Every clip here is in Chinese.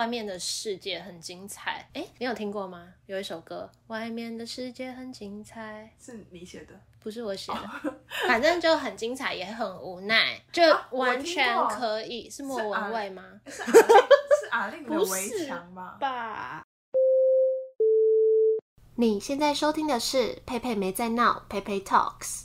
外面的世界很精彩。哎，你有听过吗？有一首歌，外面的世界很精彩，是你写的？不是我写的，反正就很精彩，也很无奈，就完全可以。是莫文蔚吗？是阿令的围墙吧？吧。你现在收听的是佩佩没在闹，佩佩 Talks。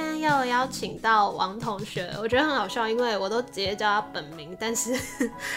要邀请到王同学，我觉得很好笑，因为我都直接叫他本名，但是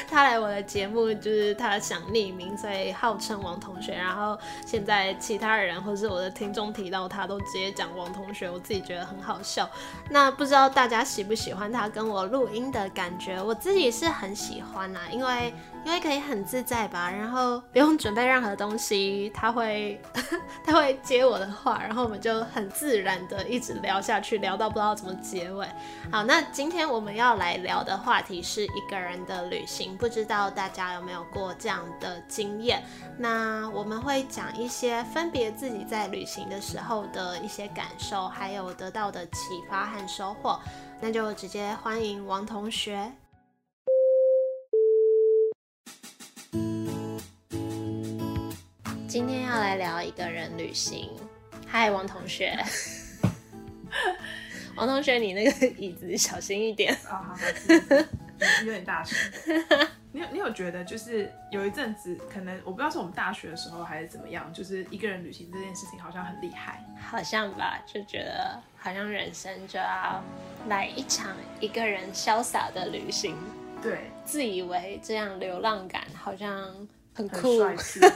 他来我的节目就是他想匿名，所以号称王同学。然后现在其他人或是我的听众提到他，都直接讲王同学，我自己觉得很好笑。那不知道大家喜不喜欢他跟我录音的感觉？我自己是很喜欢呐，因为。因为可以很自在吧，然后不用准备任何东西，他会 他会接我的话，然后我们就很自然的一直聊下去，聊到不知道怎么结尾。好，那今天我们要来聊的话题是一个人的旅行，不知道大家有没有过这样的经验？那我们会讲一些分别自己在旅行的时候的一些感受，还有得到的启发和收获。那就直接欢迎王同学。今天要来聊一个人旅行。嗨，王同学。王同学，你那个椅子小心一点。好好好，有点大声。你有你有觉得，就是有一阵子，可能我不知道是我们大学的时候还是怎么样，就是一个人旅行这件事情好像很厉害。好像吧，就觉得好像人生就要来一场一个人潇洒的旅行。对，自以为这样流浪感好像。很酷，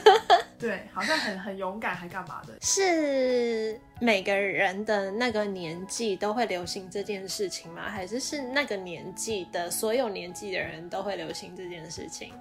对，好像很很勇敢，还干嘛的？是每个人的那个年纪都会流行这件事情吗？还是是那个年纪的所有年纪的人都会流行这件事情？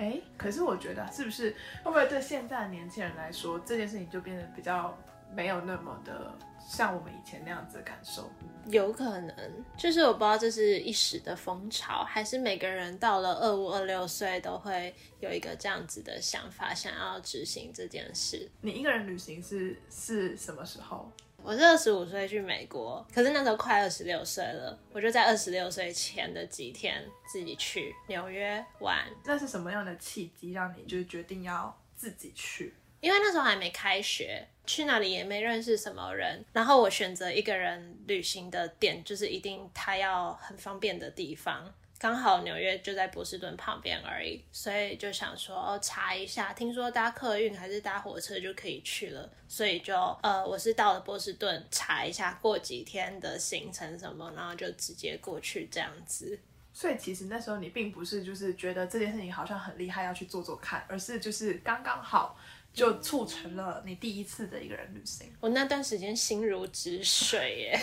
哎，可是我觉得是不是会不会对现在的年轻人来说，这件事情就变得比较没有那么的。像我们以前那样子的感受，有可能就是我不知道这是一时的风潮，还是每个人到了二五二六岁都会有一个这样子的想法，想要执行这件事。你一个人旅行是是什么时候？我是二十五岁去美国，可是那时候快二十六岁了，我就在二十六岁前的几天自己去纽约玩。那是什么样的契机让你就是决定要自己去？因为那时候还没开学，去哪里也没认识什么人。然后我选择一个人旅行的点，就是一定他要很方便的地方。刚好纽约就在波士顿旁边而已，所以就想说哦，查一下，听说搭客运还是搭火车就可以去了。所以就呃，我是到了波士顿查一下过几天的行程什么，然后就直接过去这样子。所以其实那时候你并不是就是觉得这件事情好像很厉害要去做做看，而是就是刚刚好。就促成了你第一次的一个人旅行。我那段时间心如止水耶，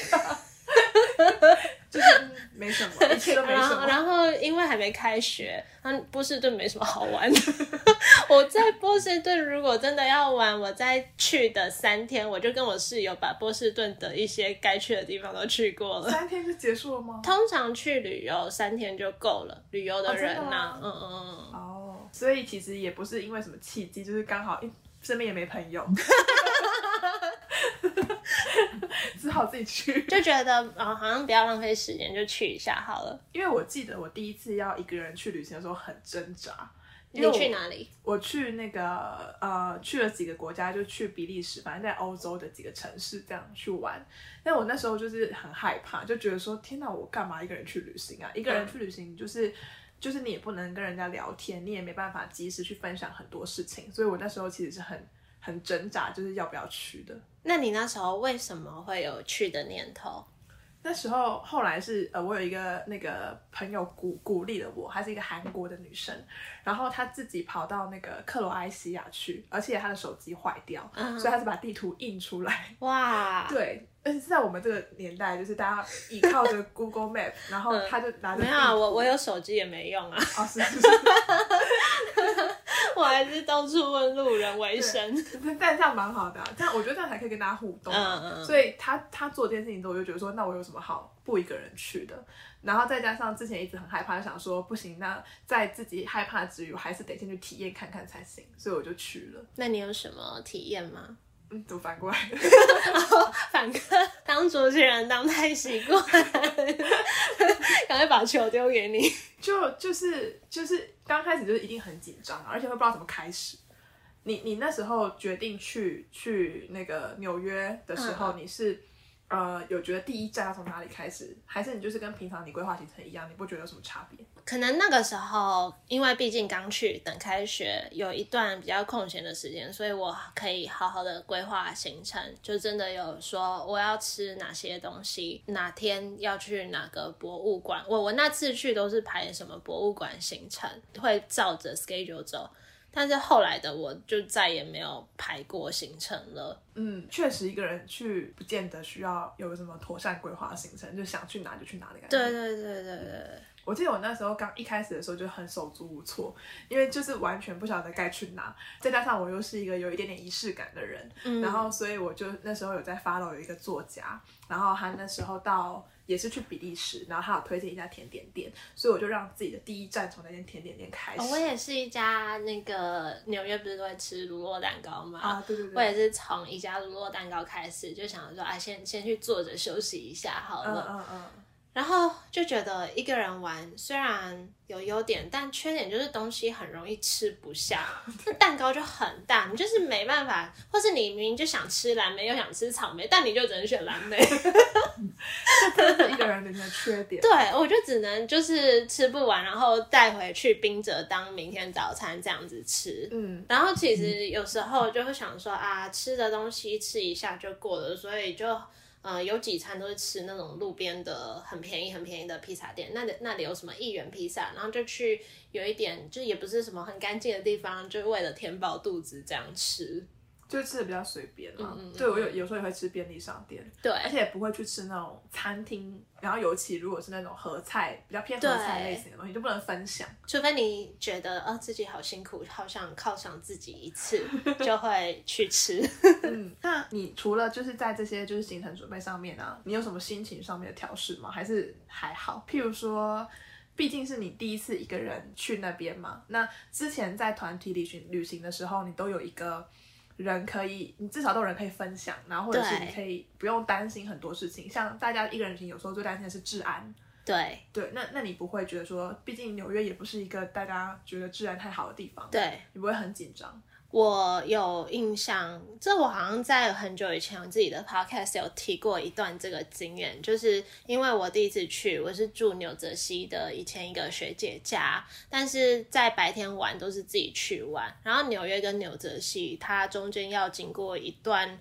就是没什么，一切都没什么。然后因为还没开学，那波士顿没什么好玩的。我在波士顿如果真的要玩，我在去的三天，我就跟我室友把波士顿的一些该去的地方都去过了。三天就结束了吗？通常去旅游三天就够了。旅游的人呐，嗯嗯嗯。哦。所以其实也不是因为什么契机，就是刚好，身边也没朋友，只好自己去，就觉得啊，好像不要浪费时间，就去一下好了。因为我记得我第一次要一个人去旅行的时候很挣扎。你去哪里？我去那个呃，去了几个国家，就去比利时，反正在欧洲的几个城市这样去玩。但我那时候就是很害怕，就觉得说，天哪，我干嘛一个人去旅行啊？一个人去旅行就是。就是你也不能跟人家聊天，你也没办法及时去分享很多事情，所以我那时候其实是很很挣扎，就是要不要去的。那你那时候为什么会有去的念头？那时候后来是呃，我有一个那个朋友鼓鼓励了我，她是一个韩国的女生，然后她自己跑到那个克罗埃西亚去，而且她的手机坏掉，嗯所以她是把地图印出来。哇，对，而且是在我们这个年代，就是大家依靠着 Google Map，然后她就拿着没有啊，我我有手机也没用啊，哦，是是是，我还是到处问路人为生。但但这样蛮好的、啊，这样我觉得这样才可以跟大家互动、啊。嗯嗯嗯所以他他做这件事情之后，我就觉得说，那我有什么好不一个人去的？然后再加上之前一直很害怕，想说不行，那在自己害怕之余，我还是得先去体验看看才行，所以我就去了。那你有什么体验吗？嗯，怎么反过来？反哥当主持人当太习惯，赶快把球丢给你。就就是就是刚开始就是一定很紧张啊，而且会不知道怎么开始。你你那时候决定去去那个纽约的时候，你是呃有觉得第一站要从哪里开始，还是你就是跟平常你规划行程一样，你不觉得有什么差别？可能那个时候，因为毕竟刚去，等开学有一段比较空闲的时间，所以我可以好好的规划行程，就真的有说我要吃哪些东西，哪天要去哪个博物馆。我我那次去都是排什么博物馆行程，会照着 schedule 走。但是后来的我就再也没有排过行程了。嗯，确实一个人去不见得需要有什么妥善规划行程，就想去哪就去哪的感觉。对对对对对，我记得我那时候刚一开始的时候就很手足无措，因为就是完全不晓得该去哪，再加上我又是一个有一点点仪式感的人，嗯然后所以我就那时候有在 follow 有一个作家，然后他那时候到也是去比利时，然后他有推荐一家甜点店，所以我就让自己的第一站从那间甜点店开始。哦我也是一家那个纽约不是都会吃乳酪蛋糕吗？啊，对对我，也是从一家乳酪蛋糕开始，就想说，啊，先先去坐着休息一下好嗯了。嗯嗯，然后就觉得一个人玩虽然有优点，但缺点就是东西很容易吃不下。那蛋糕就很大，你就是没办法，或是你明明就想吃蓝莓又想吃草莓，但你就只能选蓝莓。这真的是一个人的缺点。对，我就只能就是吃不完，然后带回去冰着当明天早餐这样子吃。嗯，然后其实有时候就会想说啊，吃的东西吃一下就过了，所以就呃有几餐都是吃那种路边的很便宜很便宜的披萨店，那里那里有什么一元披萨，然后就去有一点就也不是什么很干净的地方，就为了填饱肚子这样吃。就吃的比较随便嘛。嗯对我有有时候也会吃便利商店。对，而且也不会去吃那种餐厅，然后尤其如果是那种合菜比较偏合菜类型的东西，就不能分享。除非你觉得呃自己好辛苦，好想犒赏自己一次，就会去吃。嗯，那你除了就是在这些就是行程准备上面啊，你有什么心情上面的调试吗？还是还好？譬如说。毕竟是你第一次一个人去那边嘛，那之前在团体旅行旅行的时候，你都有一个人可以，你至少都有人可以分享，然后或者是你可以不用担心很多事情。像大家一个人旅行，有时候最担心的是治安，对对，那那你不会觉得说，毕竟纽约也不是一个大家觉得治安太好的地方，对，你不会很紧张？我有印象，这我好像在很久以前我自己的 podcast 有提过一段这个经验，就是因为我第一次去，我是住纽泽西的以前一个学姐家，但是在白天玩都是自己去玩，然后纽约跟纽泽西它中间要经过一段。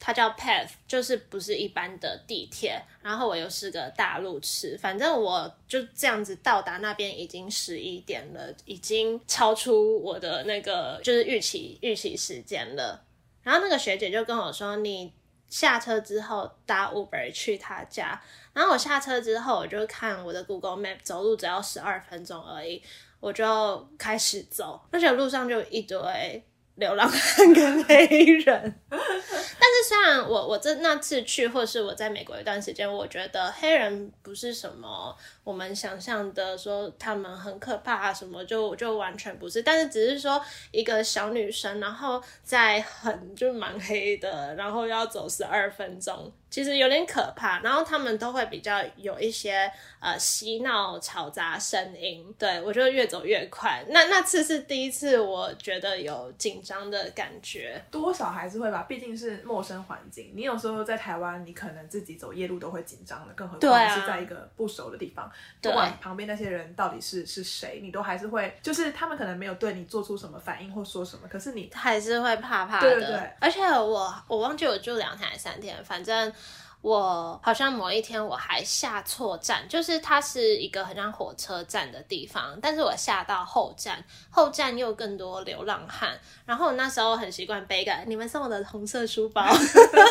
它叫 Path，就是不是一般的地铁。然后我又是个大路痴，反正我就这样子到达那边已经十一点了，已经超出我的那个就是预期预期时间了。然后那个学姐就跟我说：“你下车之后搭 Uber 去她家。”然后我下车之后，我就看我的 Google Map，走路只要十二分钟而已，我就开始走，而且路上就一堆流浪汉跟黑人。但是虽然我我这那次去，或是我在美国一段时间，我觉得黑人不是什么我们想象的说他们很可怕啊什么，就就完全不是。但是只是说一个小女生，然后在很就蛮黑的，然后要走十二分钟，其实有点可怕。然后他们都会比较有一些呃嬉闹、吵杂声音，对我就越走越快。那那次是第一次，我觉得有紧张的感觉。多少还是会吧，毕竟是陌生环境。你有时候在台湾，你可能自己走夜路都会紧张的，更何况是在一个不熟的地方，对不管旁边那些人到底是是谁，你都还是会，就是他们可能没有对你做出什么反应或说什么，可是你还是会怕怕的。对对对而且我我忘记我住两天还是三天，反正我好像某一天我还下错站，就是它是一个很像火车站的地方，但是我下到后站，后站又更多流浪汉。然后我那时候很习惯背个你们送我的红色书包，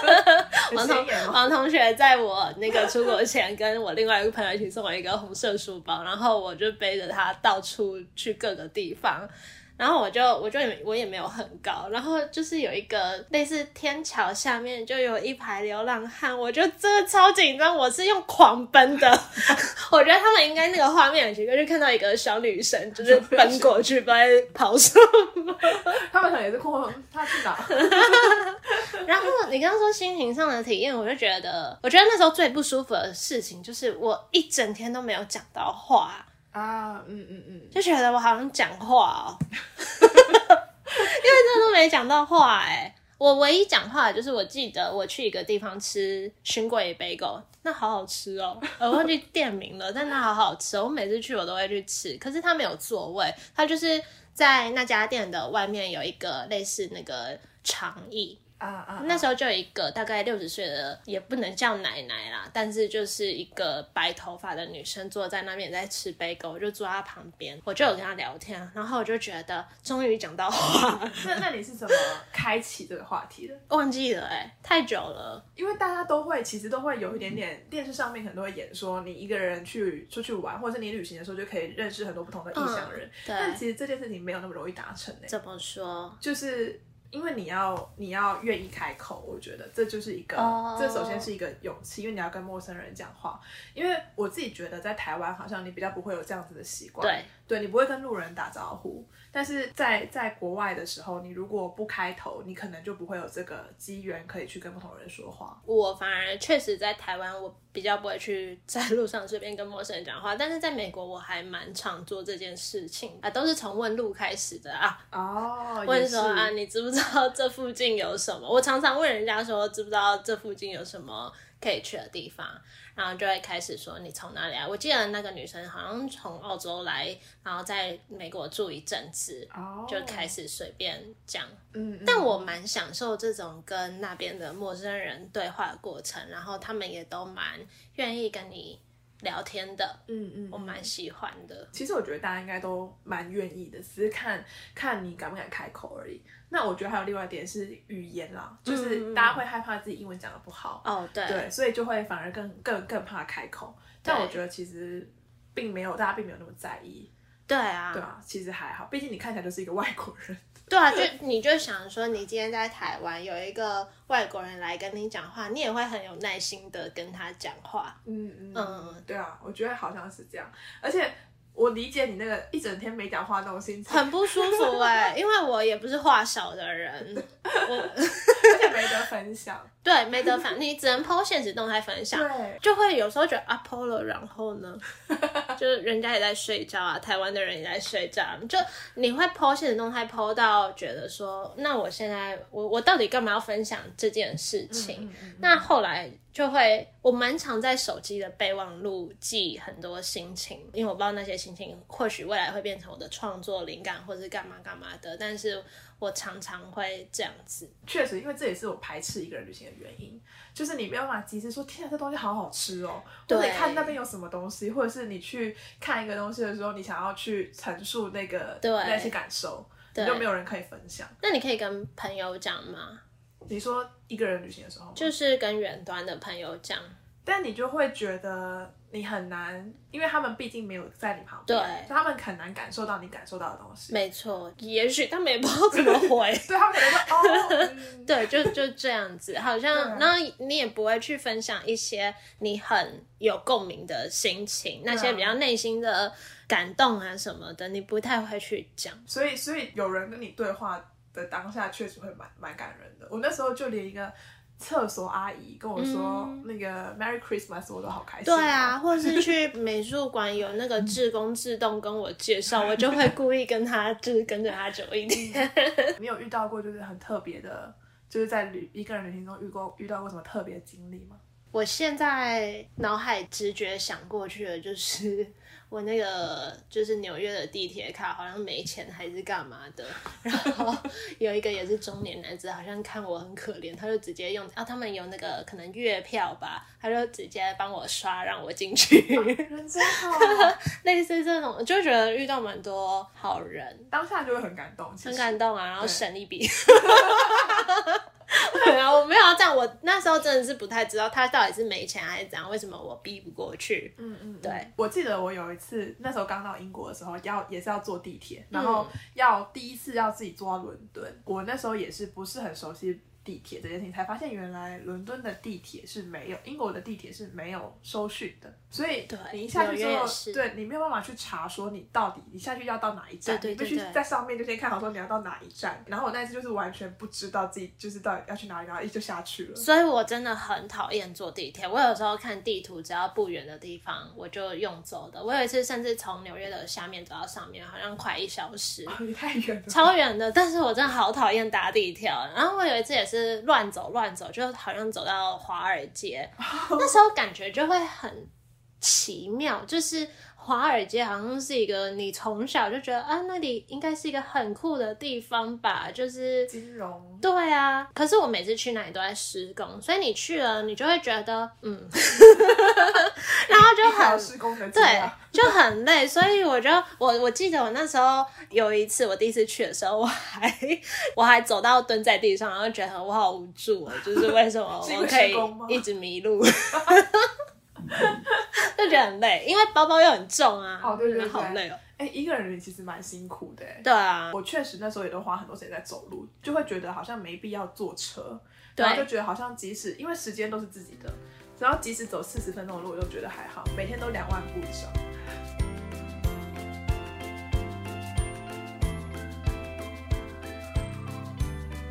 王同王同学在我那个出国前，跟我另外一个朋友一起送我一个红色书包，然后我就背着它到处去各个地方。然后我就我就我也没有很高，然后就是有一个类似天桥下面就有一排流浪汉，我就真的超紧张，我是用狂奔的，我觉得他们应该那个画面很奇怪，就看到一个小女生就是奔过去，不知道跑什么，他们可能也是哭，他去哪？然后你刚刚说心情上的体验，我就觉得，我觉得那时候最不舒服的事情就是我一整天都没有讲到话。啊，嗯嗯嗯，就觉得我好像讲话哦，因为真的都没讲到话哎。我唯一讲话就是我记得我去一个地方吃熏桂贝狗，那好好吃哦，我忘记店名了，但那好好吃。我每次去我都会去吃，可是它没有座位，它就是在那家店的外面有一个类似那个长椅。啊啊！那时候就有一个大概六十岁的，也不能叫奶奶啦，但是就是一个白头发的女生坐在那边在吃杯狗，我就坐在她旁边，我就有跟她聊天，然后我就觉得终于讲到话。那那你是怎么开启这个话题的？忘记了哎，太久了。因为大家都会，其实都会有一点点电视上面可能都会演说，你一个人去出去玩，或者是你旅行的时候就可以认识很多不同的异乡人。但其实这件事情没有那么容易达成诶。怎么说？就是。因为你要你要愿意开口，我觉得这就是一个，这首先是一个勇气，因为你要跟陌生人讲话。因为我自己觉得在台湾好像你比较不会有这样子的习惯，对，对你不会跟路人打招呼。但是在在国外的时候，你如果不开头，你可能就不会有这个机缘可以去跟不同人说话。我反而确实在台湾，我比较不会去 在路上随便跟陌生人讲话。但是在美国，我还蛮常做这件事情啊，都是从问路开始的啊。哦，问说啊，你知不知道这附近有什么？我常常问人家说，知不知道这附近有什么可以去的地方？然后就会开始说你从哪里来？我记得那个女生好像从澳洲来，然后在美国住一阵子，就开始随便讲。嗯，但我蛮享受这种跟那边的陌生人对话的过程，然后他们也都蛮愿意跟你。聊天的，嗯嗯，我蛮喜欢的。其实我觉得大家应该都蛮愿意的，只是看看你敢不敢开口而已。那我觉得还有另外一点是语言啦，就是大家会害怕自己英文讲的不好，哦，对，对，所以就会反而更更更怕开口。但我觉得其实并没有，大家并没有那么在意。对啊，对啊，其实还好，毕竟你看起来就是一个外国人。对啊，就你就想说，你今天在台湾有一个外国人来跟你讲话，你也会很有耐心的跟他讲话。嗯嗯嗯，对啊，我觉得好像是这样，而且。我理解你那个一整天没讲话那种心情，很不舒服哎，因为我也不是话少的人，我 而且没得分享，对，没得反，你只能 PO 现实动态分享，对，就会有时候觉得啊 PO 了，然后呢，就是人家也在睡觉啊，台湾的人也在睡觉，就你会 PO 现实动态 PO 到觉得说，那我现在我我到底干嘛要分享这件事情？那后来。就会，我蛮常在手机的备忘录记很多心情，因为我不知道那些心情或许未来会变成我的创作灵感，或者是干嘛干嘛的。但是我常常会这样子。确实，因为这也是我排斥一个人旅行的原因，就是你没有办法及时说，天啊，这东西好好吃哦，或者看那边有什么东西，或者是你去看一个东西的时候，你想要去陈述那个那些感受，你就没有人可以分享。那你可以跟朋友讲吗？你说一个人旅行的时候，就是跟远端的朋友讲，但你就会觉得你很难，因为他们毕竟没有在你旁边，对，他们很难感受到你感受到的东西。没错，也许他们也不知道怎么回，对他们可能说 哦，对，就就这样子，好像那你也不会去分享一些你很有共鸣的心情，那些比较内心的感动啊什么的，你不太会去讲。所以，所以有人跟你对话。的当下确实会蛮蛮感人的。我那时候就连一个厕所阿姨跟我说那个 Merry Christmas，我都好开心。对啊，或是去 美术馆有那个志工自动跟我介绍，我就会故意跟他就是跟着他久一点。你有遇到过就是很特别的，就是在旅一个人旅行中遇过遇到过什么特别经历吗？我现在脑海直觉想过去的就是。我那个就是纽约的地铁卡好像没钱还是干嘛的，然后有一个也是中年男子，好像看我很可怜，他就直接用啊，他们有那个可能月票吧，他就直接帮我刷让我进去，人真好，类似这种，就觉得遇到蛮多好人，当下就会很感动，很感动啊，然后省一笔。对啊，我没有这样，我那时候真的是不太知道他到底是没钱还是怎样，为什么我逼不过去？嗯嗯，对，我记得我有一次那时候刚到英国的时候，要也是要坐地铁，然后要第一次要自己坐到伦敦，我那时候也是不是很熟悉。地铁这件事情才发现，原来伦敦的地铁是没有，英国的地铁是没有收讯的，所以你一下去之后，对你没有办法去查说你到底你下去要到哪一站，你必须在上面就先看好说你要到哪一站。然后我那次就是完全不知道自己就是到底要去哪里，然后一就下去了。所以我真的很讨厌坐地铁。我有时候看地图，只要不远的地方我就用走的。我有一次甚至从纽约的下面走到上面，好像快一小时，太远了，超远的。但是我真的好讨厌搭地铁。然后我有一次也是乱走。乱走，就好像走到华尔街，那时候感觉就会很奇妙，就是华尔街好像是一个你从小就觉得啊，那里应该是一个很酷的地方吧，就是金融。对啊，可是我每次去那里都在施工，所以你去了，你就会觉得嗯，然后就很施工的对，就很累，所以我就我我记得我那时候有一次我第一次去的时候，我还我还走到蹲在地上，然后觉得我好无助，就是为什么我可以一直迷路，就觉得很累，因为包包又很重啊，好对对好累哦。哎，一个人其实蛮辛苦的。对啊，我确实那时候也都花很多时间在走路，就会觉得好像没必要坐车，然后就觉得好像即使因为时间都是自己的，然后即使走四十分钟的路，我都觉得还好。每天都两万步以上。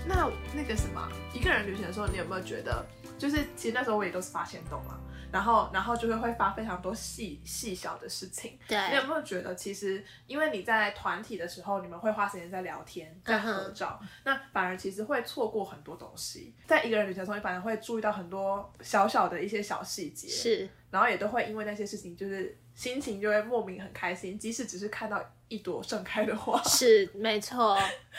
那那个什么，一个人旅行的时候，你有没有觉得，就是其实那时候我也都是发现动了。然后，然后就会会发非常多细细小的事情。对，你有没有觉得，其实因为你在团体的时候，你们会花时间在聊天、在合照，那反而其实会错过很多东西。在一个人旅行中，你反而会注意到很多小小的一些小细节。是，然后也都会因为那些事情，就是心情就会莫名很开心，即使只是看到。一朵盛开的花是没错，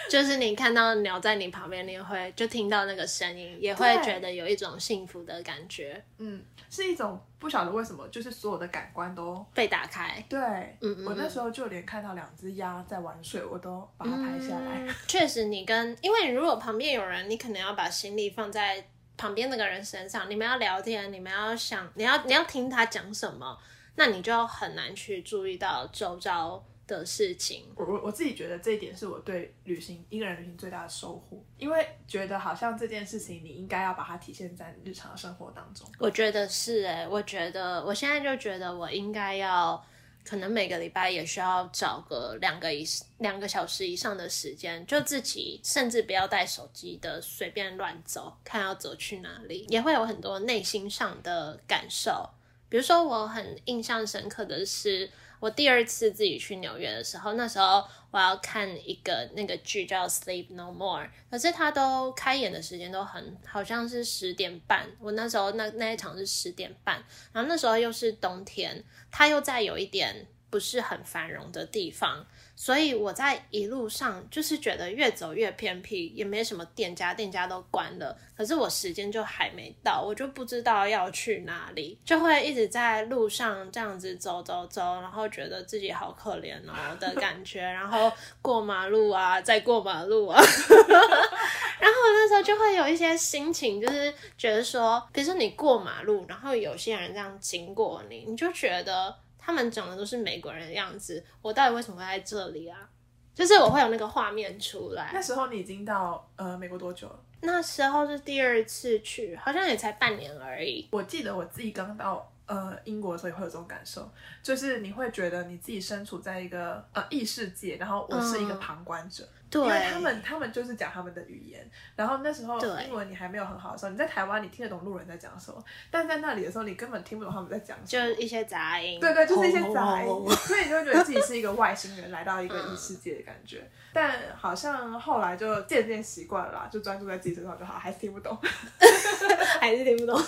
就是你看到鸟在你旁边，你会就听到那个声音，也会觉得有一种幸福的感觉。嗯，是一种不晓得为什么，就是所有的感官都被打开。对，嗯我那时候就连看到两只鸭在玩水，我都把它拍下来。确实，你跟因为如果旁边有人，你可能要把心力放在旁边那个人身上，你们要聊天，你们要想，你要你要听他讲什么，那你就很难去注意到周遭。的事情，我我我自己觉得这一点是我对旅行一个人旅行最大的收获，因为觉得好像这件事情你应该要把它体现在日常生活当中。我觉得是哎，我觉得我现在就觉得我应该要，可能每个礼拜也需要找个两个以两个小时以上的时间，就自己甚至不要带手机的，随便乱走，看要走去哪里，也会有很多内心上的感受。比如说，我很印象深刻的是。我第二次自己去纽约的时候，那时候我要看一个那个剧叫《Sleep No More》，可是它都开演的时间都很好像是十点半。我那时候那那一场是十点半，然后那时候又是冬天，它又在有一点不是很繁荣的地方。所以我在一路上就是觉得越走越偏僻，也没什么店家，店家都关了。可是我时间就还没到，我就不知道要去哪里，就会一直在路上这样子走走走，然后觉得自己好可怜哦的感觉。然后过马路啊，再过马路啊，然后那时候就会有一些心情，就是觉得说，比如说你过马路，然后有些人这样经过你，你就觉得。他们长得都是美国人的样子，我到底为什么会在这里啊？就是我会有那个画面出来。那时候你已经到呃美国多久了？那时候是第二次去，好像也才半年而已。我记得我自己刚到呃英国的时候也会有这种感受，就是你会觉得你自己身处在一个呃异世界，然后我是一个旁观者。对，因为他们他们就是讲他们的语言，然后那时候英文你还没有很好的时候，你在台湾你听得懂路人在讲什么，但在那里的时候你根本听不懂他们在讲什么，就一些杂音。对对，就是一些杂音，所以你就会觉得自己是一个外星人来到一个异世界的感觉。但好像后来就渐渐习惯了，就专注在自己身上就好，还是听不懂，还是听不懂。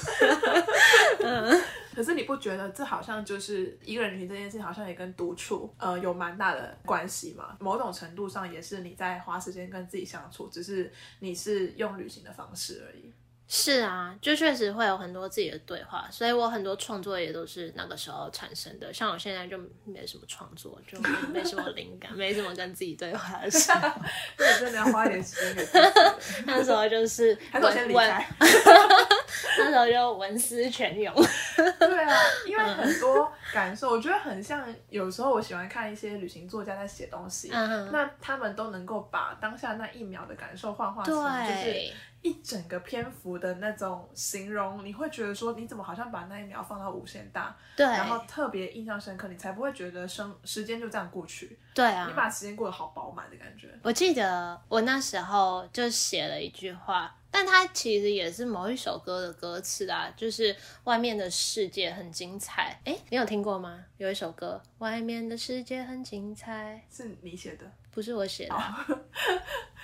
嗯。可是你不觉得这好像就是一个人旅行这件事情，好像也跟独处呃有蛮大的关系吗？某种程度上也是你在花时间跟自己相处，只是你是用旅行的方式而已。是啊，就确实会有很多自己的对话，所以我很多创作也都是那个时候产生的。像我现在就没什么创作，就没什么灵感，没什么跟自己对话的时候。对，真的要花一点时间给自己。那时候就是还是我先离开。那时候就文思泉涌。对啊，因为很多感受，我觉得很像。有时候我喜欢看一些旅行作家在写东西，嗯那他们都能够把当下那一秒的感受幻化成就是一整个篇幅的那种形容，你会觉得说，你怎么好像把那一秒放到无限大，对，然后特别印象深刻，你才不会觉得生时间就这样过去。对啊，你把时间过得好饱满的感觉。我记得我那时候就写了一句话。但它其实也是某一首歌的歌词啊，就是外面的世界很精彩。哎，你有听过吗？有一首歌，外面的世界很精彩，是你写的，不是我写的。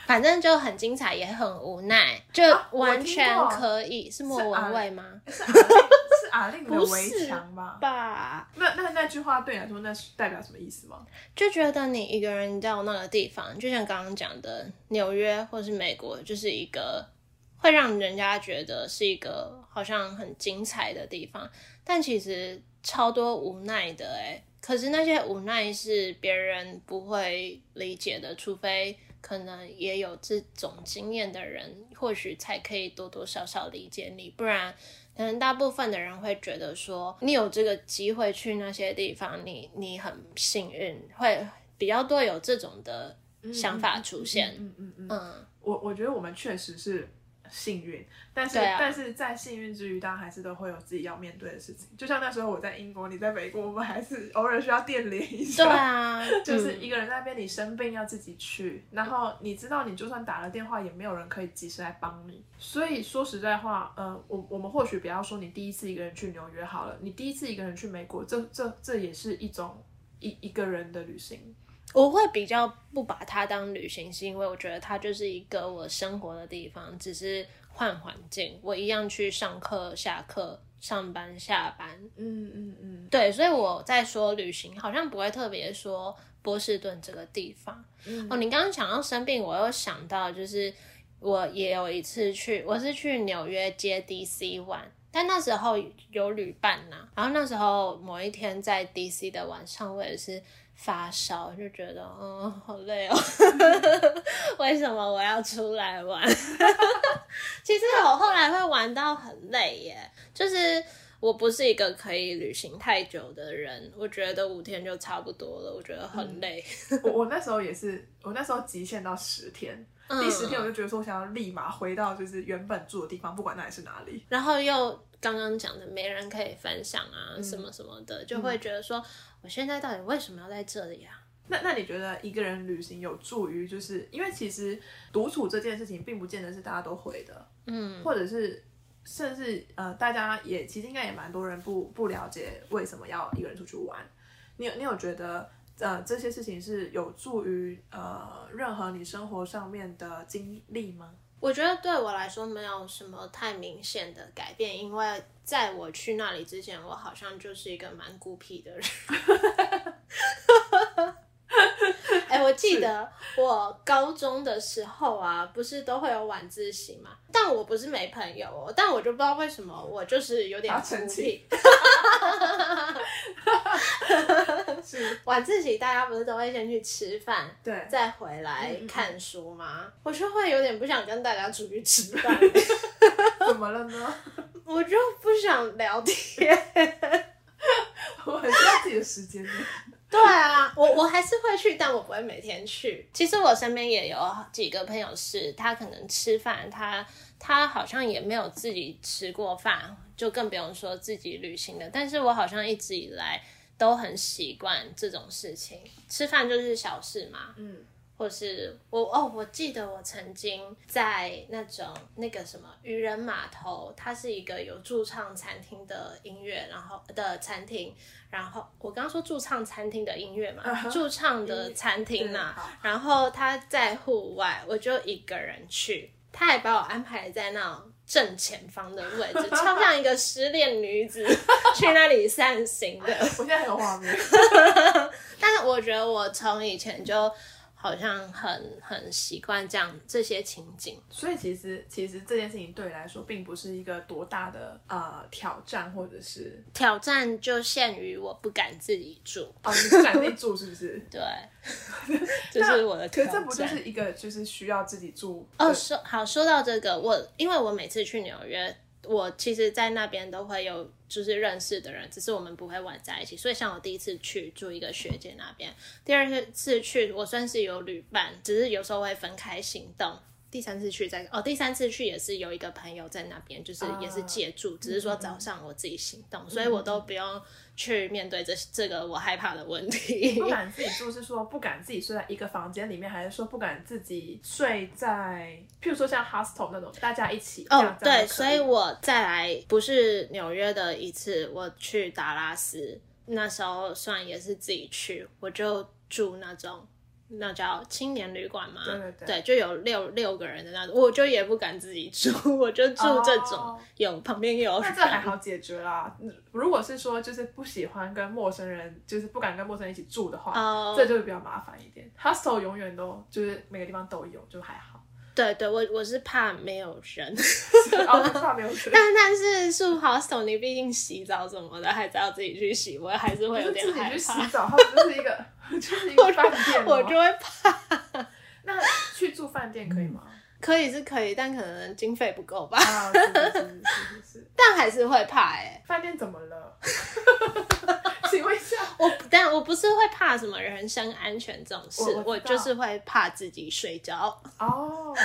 反正就很精彩，也很无奈，就完全可以是莫文蔚吗？是阿令的围墙吧？吧？那那那句话对你来说，那是代表什么意思吗？就觉得你一个人到那个地方，就像刚刚讲的纽约或是美国，就是一个。会让人家觉得是一个好像很精彩的地方，但其实超多无奈的诶可是那些无奈是别人不会理解的，除非可能也有这种经验的人，或许才可以多多少少理解你。不然，可能大部分的人会觉得说，你有这个机会去那些地方，你你很幸运，会比较多有这种的想法出现。嗯嗯嗯嗯，我我觉得我们确实是。幸运，但是但是在幸运之余，当然还是都会有自己要面对的事情。就像那时候我在英国，你在美国，我们还是偶尔需要电联一下。对啊，就是一个人在那边，你生病要自己去，然后你知道你就算打了电话，也没有人可以及时来帮你。所以说实在话，呃，我我们或许不要说你第一次一个人去纽约好了，你第一次一个人去美国，这这这也是一种一一个人的旅行。我会比较不把它当旅行，是因为我觉得它就是一个我生活的地方，只是换环境。我一样去上课、下课、上班、下班。嗯嗯嗯，对，所以我在说旅行，好像不会特别说波士顿这个地方。哦，你刚刚讲到生病，我又想到就是我也有一次去，我是去纽约接 DC 玩，但那时候有旅伴呐。然后那时候某一天在 DC 的晚上，我也是。发烧就觉得嗯好累哦，为什么我要出来玩？其实我后来会玩到很累耶，就是我不是一个可以旅行太久的人，我觉得五天就差不多了，我觉得很累。我我那时候也是，我那时候极限到十天。第十天我就觉得说，我想要立马回到就是原本住的地方，不管那里是哪里。然后又刚刚讲的没人可以分享啊，什么什么的，就会觉得说，我现在到底为什么要在这里啊？那那你觉得一个人旅行有助于，就是因为其实独处这件事情，并不见得是大家都会的，嗯，或者是甚至呃，大家也其实应该也蛮多人不不了解为什么要一个人出去玩。你有你有觉得？呃，这些事情是有助于呃任何你生活上面的经历吗？我觉得对我来说没有什么太明显的改变，因为在我去那里之前，我好像就是一个蛮孤僻的人。哎，我记得我高中的时候啊，不是都会有晚自习嘛？但我不是没朋友哦，但我就不知道为什么我就是有点孤僻。是晚自习，大家不是都会先去吃饭，对，再回来看书吗？我就会有点不想跟大家出去吃饭。怎么了呢？我就不想聊天。我很需要自己的时间。对啊，我我还是会去，但我不会每天去。其实我身边也有几个朋友是，他可能吃饭，他他好像也没有自己吃过饭，就更不用说自己旅行的。但是我好像一直以来都很习惯这种事情，吃饭就是小事嘛。嗯。或是我哦，我记得我曾经在那种那个什么渔人码头，它是一个有驻唱餐厅的音乐，然后的餐厅，然后我刚刚说驻唱餐厅的音乐嘛，驻唱的餐厅呐，然后他在户外，我就一个人去，他还把我安排在那种正前方的位置，超像一个失恋女子 去那里散心的。我现在很有画面。但是我觉得我从以前就好像很很习惯这样这些情景，所以其实其实这件事情对你来说并不是一个多大的呃挑战，或者是挑战就限于我不敢自己住。哦，你不敢自己住是不是？对，这是我的可挑战。是这不就是一个就是需要自己住哦，说好说到这个，我因为我每次去纽约，我其实，在那边都会有就是认识的人，只是我们不会玩在一起。所以，像我第一次去住一个学姐那边，第二次去我算是有旅伴，只是有时候会分开行动。第三次去在哦，第三次去也是有一个朋友在那边，就是也是借住，只是说早上我自己行动，所以我都不用去面对这这个我害怕的问题。不敢自己住是说不敢自己睡在一个房间里面，还是说不敢自己睡在，譬如说像 hostel 那种大家一起哦对，所以我再来不是纽约的一次，我去达拉斯，那时候算也是自己去，我就住那种那叫青年旅馆嘛，对对对就有六六个人的那种，我就也不敢自己住，我就住这种、哦有旁边有那这还好解决啦。如果是说就是不喜欢跟陌生人，就是不敢跟陌生人一起住的话，哦这就会比较麻烦一点。hostel 永远都就是每个地方都有，就还好。对对，我我是怕没有人，哦，怕没有水。但但是住 hostel 你毕竟洗澡什么的还是要自己去洗，我还是会有点害自己去洗，澡，它不就是一个 就是一个饭店吗 我就会怕。那去住饭店可以吗？可以是可以，但可能经费不够吧，啊，是是是。但还是会怕哎、饭店怎么了？请问一下，我但我不是会怕什么人身安全这种事，我我我就是会怕自己睡着。哦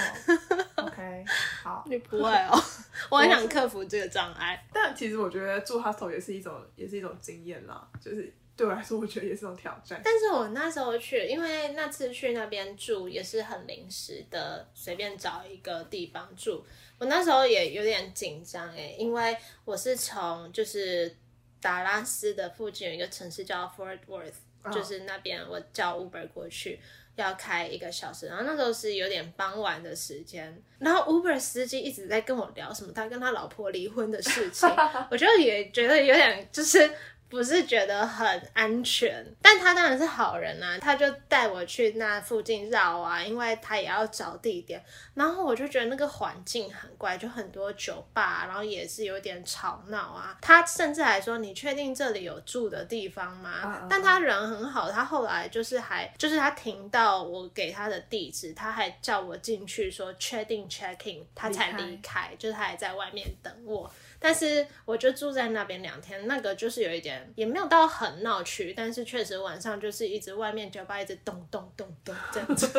，OK，好。你不会哦，我很想克服这个障碍。但其实我觉得住 hostel 也是一种，也是一种经验啦。就是对我来说，我觉得也是一种挑战。但是我那时候去，因为那次去那边住也是很临时的，随便找一个地方住。我那时候也有点紧张哎，因为我是从就是达拉斯的附近有一个城市叫 Fort Worth，、就是那边我叫 Uber 过去。要开一个小时，然后那时候是有点傍晚的时间，然后 Uber 司机一直在跟我聊什么他跟他老婆离婚的事情，我就也觉得有点就是不是觉得很安全，但他当然是好人啊，他就带我去那附近绕啊，因为他也要找地点，然后我就觉得那个环境很怪，就很多酒吧，然后也是有点吵闹啊。他甚至还说：“你确定这里有住的地方吗？”但他人很好，他后来就是还就是他停到我给他的地址，他还叫我进去说确定 checking，他才离离开，就是他还在外面等我。但是我就住在那边两天，那个就是有一点也没有到很闹区，但是确实晚上就是一直外面酒吧一直咚咚咚咚这样子，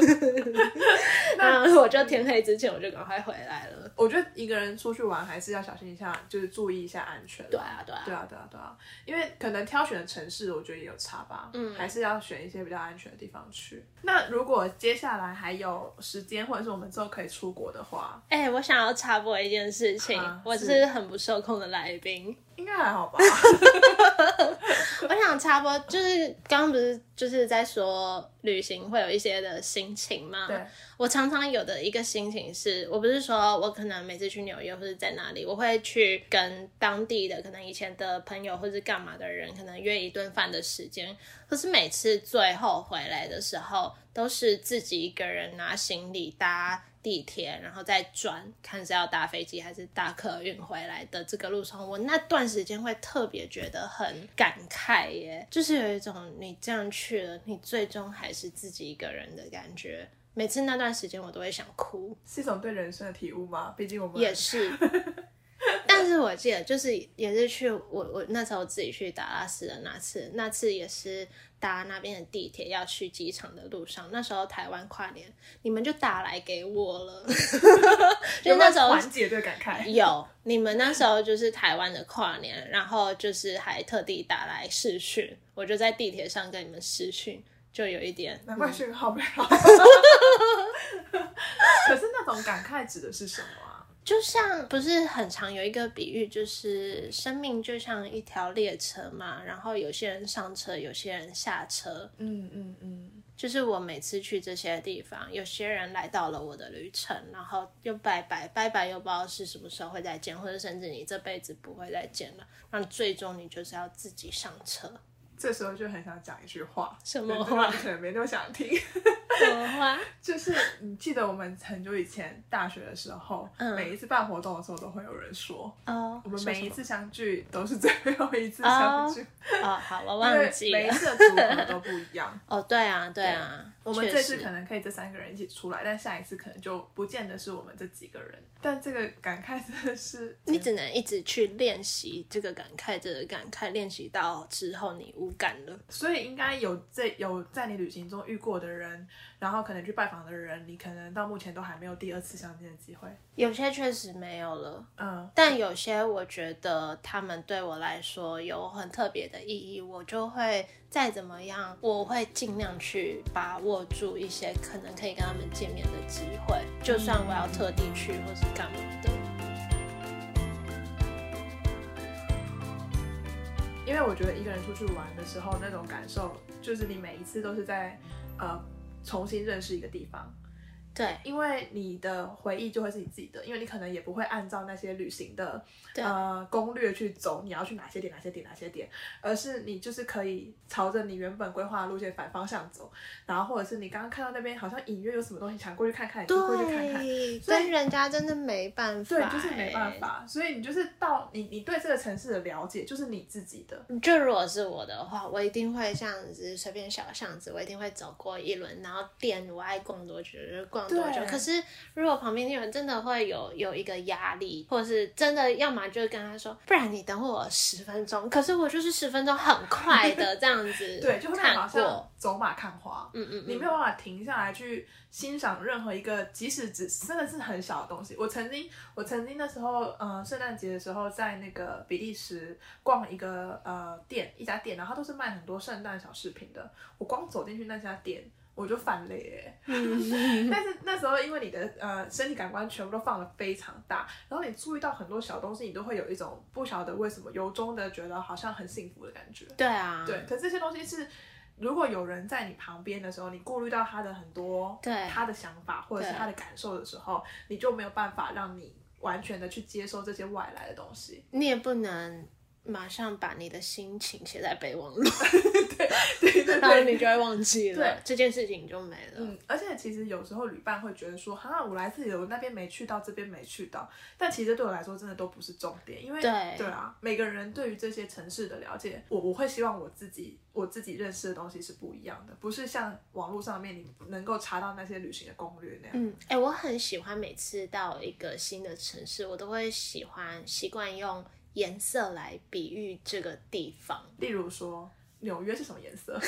然后 我就天黑之前我就赶快回来了。我觉得一个人出去玩还是要小心一下，就是注意一下安全。对啊，对啊，对啊，对啊，对啊，因为可能挑选的城市，我觉得也有差吧。嗯，还是要选一些比较安全的地方去。那如果接下来还有时间，或者是我们之后可以出国的话，哎、我想要插播一件事情，我啊是是很不受控的来宾。应该还好吧？我想插播，就是刚刚不是就是在说旅行会有一些的心情嘛？对，我常常有的一个心情是，我不是说我可能每次去纽约或者在哪里，我会去跟当地的可能以前的朋友或者干嘛的人，可能约一顿饭的时间。可是每次最后回来的时候，都是自己一个人拿行李搭地铁，然后再转，看是要搭飞机还是搭客运回来的这个路上，我那段时间会特别觉得很感慨耶，就是有一种你这样去了，你最终还是自己一个人的感觉。每次那段时间我都会想哭，是一种对人生的体悟吗？毕竟我们也是。但是我记得，就是也是去我我那时候自己去达拉斯的那次，那次也是搭那边的地铁要去机场的路上，那时候台湾跨年，你们就打来给我了，就那时候缓解这个感慨。有你们那时候就是台湾的跨年，然后就是还特地打来视讯，我就在地铁上跟你们视讯，就有一点难怪讯号不好。可是那种感慨指的是什么啊？就像不是很常有一个比喻，就是生命就像一条列车嘛，然后有些人上车，有些人下车，嗯嗯嗯，就是我每次去这些地方，有些人来到了我的旅程，然后又拜拜，拜拜又不知道是什么时候会再见，或者甚至你这辈子不会再见了，那最终你就是要自己上车。这时候就很想讲一句话，什么话？可能没那么想听。什么话？就是你记得我们很久以前大学的时候，嗯每一次办活动的时候都会有人说，哦，我们每一次相聚都是最后一次相聚，哦，好，我因忘为记了每一。次的组合都不一样。哦，对啊，对啊，我们这次可能可以这三个人一起出来，但下一次可能就不见得是我们这几个人。但这个感慨真的是，你只能一直去练习这个感慨，这个感慨，练习到之后你无感了。所以应该有这有在你旅行中遇过的人，然后可能去拜访的人，你可能到目前都还没有第二次相见的机会。有些确实没有了，嗯，但有些我觉得他们对我来说有很特别的意义，我就会再怎么样，我会尽量去把握住一些可能可以跟他们见面的机会，就算我要特地去或是干嘛的。因为我觉得一个人出去玩的时候，那种感受就是你每一次都是在呃重新认识一个地方。对因为你的回忆就会是你自己的，因为你可能也不会按照那些旅行的呃攻略去走，你要去哪些点、哪些点、哪些点，而是你就是可以朝着你原本规划的路线反方向走，然后或者是你刚刚看到那边好像隐约有什么东西，想过去看看，你就过去看看。对，所以跟人家真的没办法、对，就是没办欸。法，所以你就是到你你对这个城市的了解就是你自己的，就如果是我的话，我一定会这样子随便小巷子，我一定会走过一轮，然后店我爱逛多久就逛多久。对可是如果旁边那人真的会有有一个压力，或者是真的，要么就跟他说，不然你等我十分钟。可是我就是十分钟很快的这样子 对，就会让你好像，走马看花，嗯嗯嗯，你没有办法停下来去欣赏任何一个，即使只真的是很小的东西。我曾经，我曾经那时候，呃，圣诞节的时候，在那个比利时逛一个呃店，一家店，然后它都是卖很多圣诞小饰品的。我光走进去那家店。我就犯累哎，但是那时候因为你的呃身体感官全部都放的非常大，然后你注意到很多小东西，你都会有一种不晓得为什么由衷的觉得好像很幸福的感觉。对啊，对，可是这些东西是，如果有人在你旁边的时候，你顾虑到他的很多对。他的想法或者是他的感受的时候，你就没有办法让你完全的去接受这些外来的东西。你也不能马上把你的心情写在备忘录，对对然后对。你就会忘记了对这件事情就没了。嗯，而且其实有时候旅伴会觉得说，哈，我来这里了，我那边没去到，这边没去到，但其实对我来说真的都不是重点，因为对啊，每个人对于这些城市的了解，我我会希望我自己我自己认识的东西是不一样的，不是像网络上面你能够查到那些旅行的攻略那样。嗯，哎、我很喜欢每次到一个新的城市，我都会喜欢习惯用颜色来比喻这个地方。例如说，纽约是什么颜色？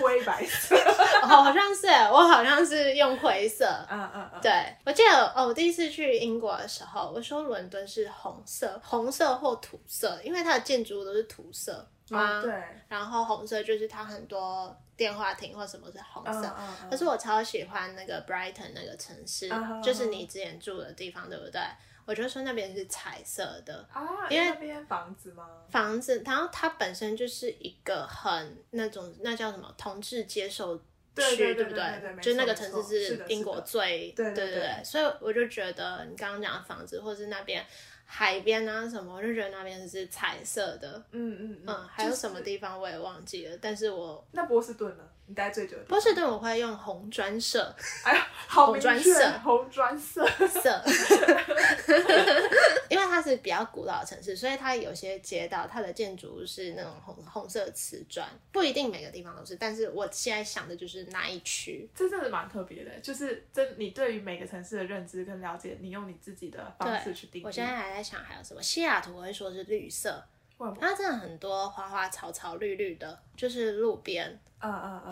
灰白色。哦，好像是，我好像是用灰色。嗯嗯嗯。对，我记得哦，我第一次去英国的时候，我说伦敦是红色，红色或土色，因为它的建筑物都是土色嘛。哦，对。然后红色就是它很多电话亭或什么是红色。嗯嗯嗯。可是我超喜欢那个 Brighton 那个城市嗯就是你之前住的地方，对不对？我就说那边是彩色的啊，因为那边房子吗？房子，然后它本身就是一个很那种那叫什么同志接受区，对不对就那个城市是英国最对对对对所以我就觉得你刚刚讲的房子，或是那边海边啊什么，我就觉得那边是彩色的。嗯嗯嗯，还有什么地方我也忘记了，但是我那波士顿呢？你待最久？波士顿我会用红砖色哎呀，好红砖色红砖色。色，因为它是比较古老的城市，所以它有些街道它的建筑物是那种红红色瓷砖，不一定每个地方都是，但是我现在想的就是那一区。这真的蛮特别的，就是真你对于每个城市的认知跟了解，你用你自己的方式去定义。我现在还在想还有什么，西雅图我会说是绿色？它真的很多花花草草绿绿的，就是路边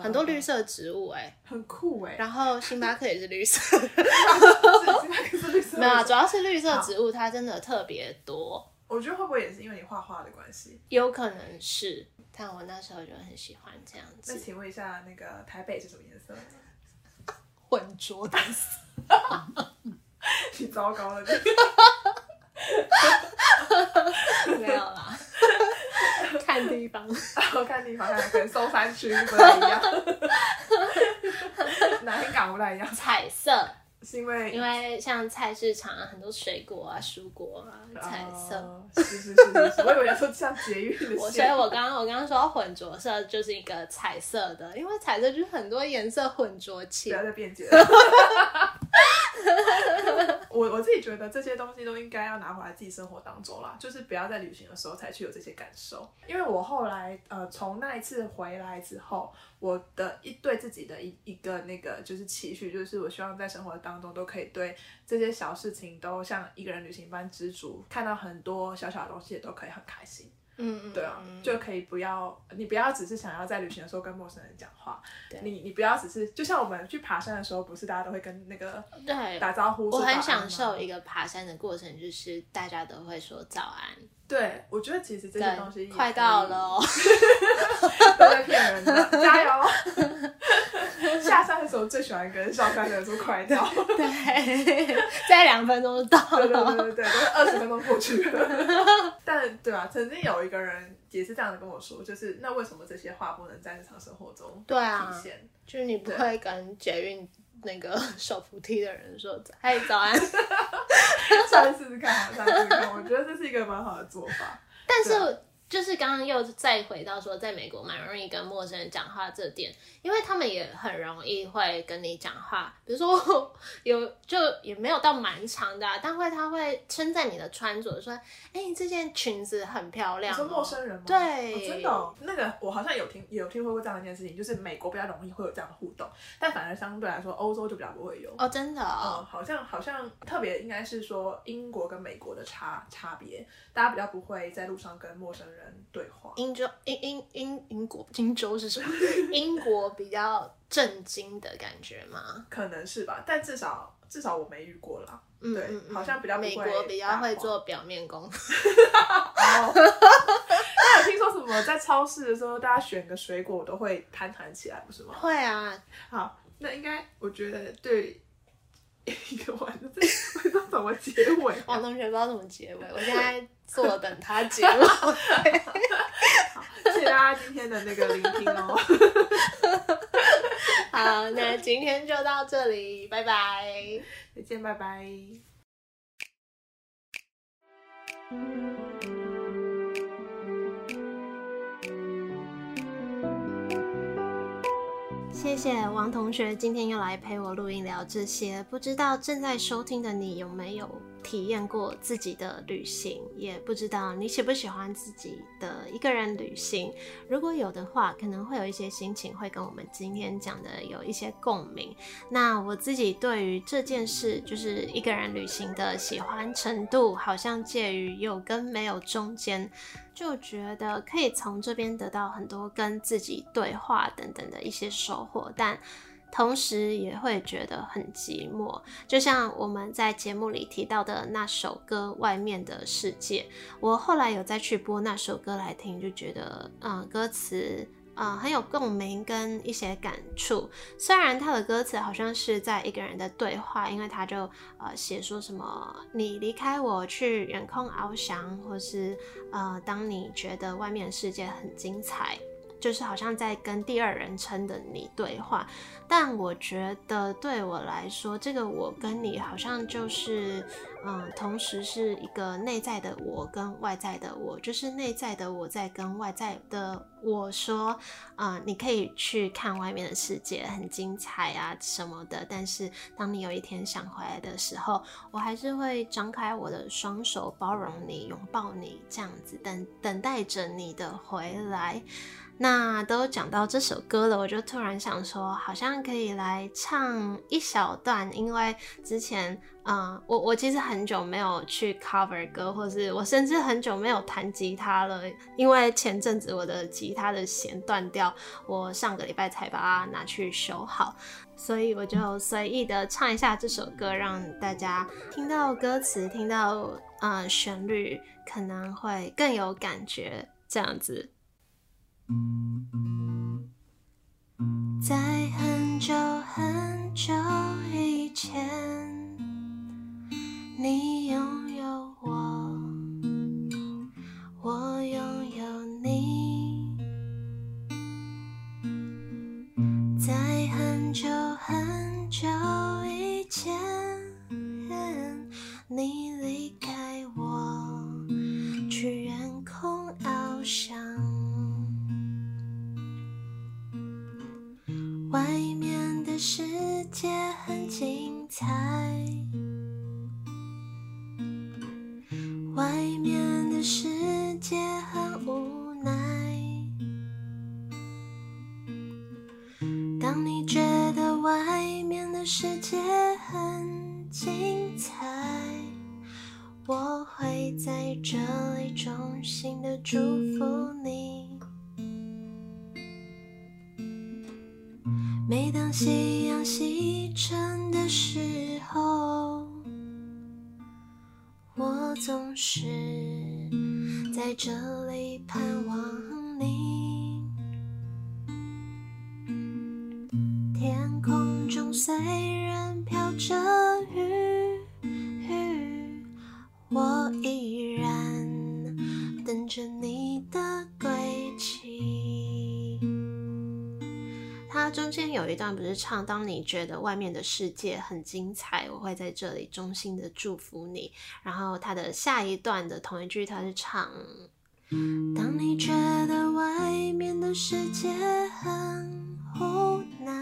很多绿色，植物哎、很酷哎。然后星巴克也是绿色，星巴克是绿色。没有啊，主要是绿色植物它真的特别多。我觉得会不会也是因为你画画的关系？有可能是，但我那时候就很喜欢这样子那子请问一下，那个台北是什么颜色？浑浊的色。你糟糕了，你 没有啦，地方，我看地方，看可能松山区不太一样，哪天港不太一样，彩色，是因为因为像菜市场啊，很多水果啊、蔬果啊，彩色。哦是是是是是，我以为说像捷运的我所以，我刚刚我刚刚说混浊色就是一个彩色的，因为彩色就是很多颜色混浊起。不要再辩解了。我我自己觉得这些东西都应该要拿回来自己生活当中啦，就是不要在旅行的时候才去有这些感受。因为我后来呃从那一次回来之后，我的一对自己的一一个那个就是期许，就是我希望在生活当中都可以对这些小事情都像一个人旅行般知足，看到很多小小的东西也都可以很开心。嗯嗯，对啊，就可以不要，你不要只是想要在旅行的时候跟陌生人讲话，对你你不要只是，就像我们去爬山的时候，不是大家都会跟那个对。打招呼，我很享受一个爬山的过程，就是大家都会说早安，对，我觉得其实这些东西对，快到了，哦，都在骗人的，加油！下山的时候最喜欢跟上山的人说快到，对，再两分钟就到了，对对对，都是二十分钟过去了。但对吧，曾经有一个人也是这样子跟我说，就是那为什么这些话不能在日常生活中对啊体现？就是你不会跟捷运那个 手扶梯的人说“嗨，早安 上次试试看啊，下次试试看，我觉得这是一个蛮好的做法。”，但是。就是刚刚又再回到说，在美国蛮容易跟陌生人讲话这点，因为他们也很容易会跟你讲话，比如说有就也没有到蛮长的、啊，但会他会称赞你的穿着，说：“哎、你这件裙子很漂亮、你哦。”说陌生人吗？对哦真的哦、那个我好像有听有听说过这样一件事情，就是美国比较容易会有这样的互动，但反而相对来说欧洲就比较不会有。哦，真的嗯，哦，好像好像特别应该是说英国跟美国的差差别，大家比较不会在路上跟陌生人对话。英州英英英英国 英州是什么？英国比较震惊的感觉吗？可能是吧，但至少至少我没遇过啦。嗯对好像比较美国比较会做表面功。哦，那有听说什么在超市的时候，大家选个水果都会攀谈起来，不是吗？会啊，好，那应该我觉得对一个晚上，这不知道怎么结尾、啊。王同学不知道怎么结尾，我现在坐等他结尾。谢谢大家今天的那个聆听哦。好，那今天就到这里，拜拜。再见，拜拜。谢谢王同学今天又来陪我录音聊这些，不知道正在收听的你有没有？体验过自己的旅行？也不知道你喜不喜欢自己的一个人旅行？如果有的话，可能会有一些心情会跟我们今天讲的有一些共鸣。那我自己对于这件事，就是一个人旅行的喜欢程度，好像介于有跟没有中间。就觉得可以从这边得到很多跟自己对话等等的一些收获，但同时也会觉得很寂寞。就像我们在节目里提到的那首歌《外面的世界》，我后来有再去播那首歌来听，就觉得，嗯、歌词。呃，很有共鸣跟一些感触。虽然他的歌词好像是在一个人的对话，因为他就呃写说什么你离开我去远空翱翔，或是呃当你觉得外面的世界很精彩，就是好像在跟第二人称的你对话。但我觉得对我来说，这个我跟你好像就是，嗯，同时是一个内在的我跟外在的我，就是内在的我在跟外在的我说，嗯，你可以去看外面的世界，很精彩啊什么的。但是当你有一天想回来的时候，我还是会张开我的双手，包容你，拥抱你，这样子等等待着你的回来。那都讲到这首歌了，我就突然想说，好像可以来唱一小段，因为之前，嗯，我我其实很久没有去 cover 歌，或是我甚至很久没有弹吉他了，因为前阵子我的吉他的弦断掉，我上个礼拜才把它拿去修好，所以我就随意的唱一下这首歌，让大家听到歌词，听到嗯旋律，可能会更有感觉，这样子。在很久很久以前，你拥有我，我拥有你。在很久很久以前，你。这有一段不是唱，当你觉得外面的世界很精彩，我会在这里衷心的祝福你。然后他的下一段的同一句，他是唱，当你觉得外面的世界很无奈，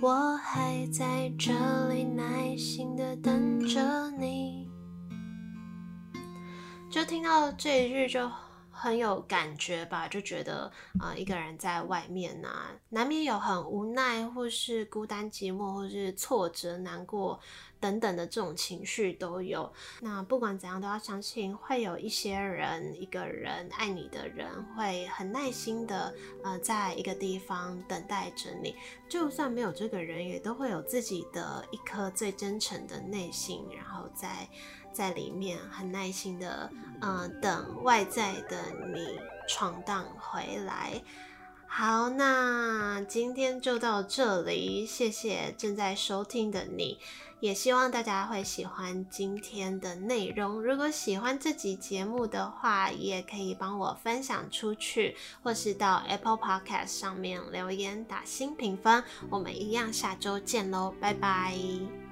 我还在这里耐心的等着你。就听到这一句就。很有感觉吧，就觉得啊，一个人在外面啊，难免有很无奈，或是孤单寂寞，或是挫折、难过等等的这种情绪都有。那不管怎样，都要相信会有一些人，一个人爱你的人，会很耐心的呃，在一个地方等待着你。就算没有这个人，也都会有自己的一颗最真诚的内心，然后在。在里面很耐心的，嗯，等外在的你闯荡回来。好，那今天就到这里，谢谢正在收听的你，也希望大家会喜欢今天的内容。如果喜欢这集节目的话，也可以帮我分享出去，或是到 Apple Podcast 上面留言打新评分。我们一样下周见喽，拜拜。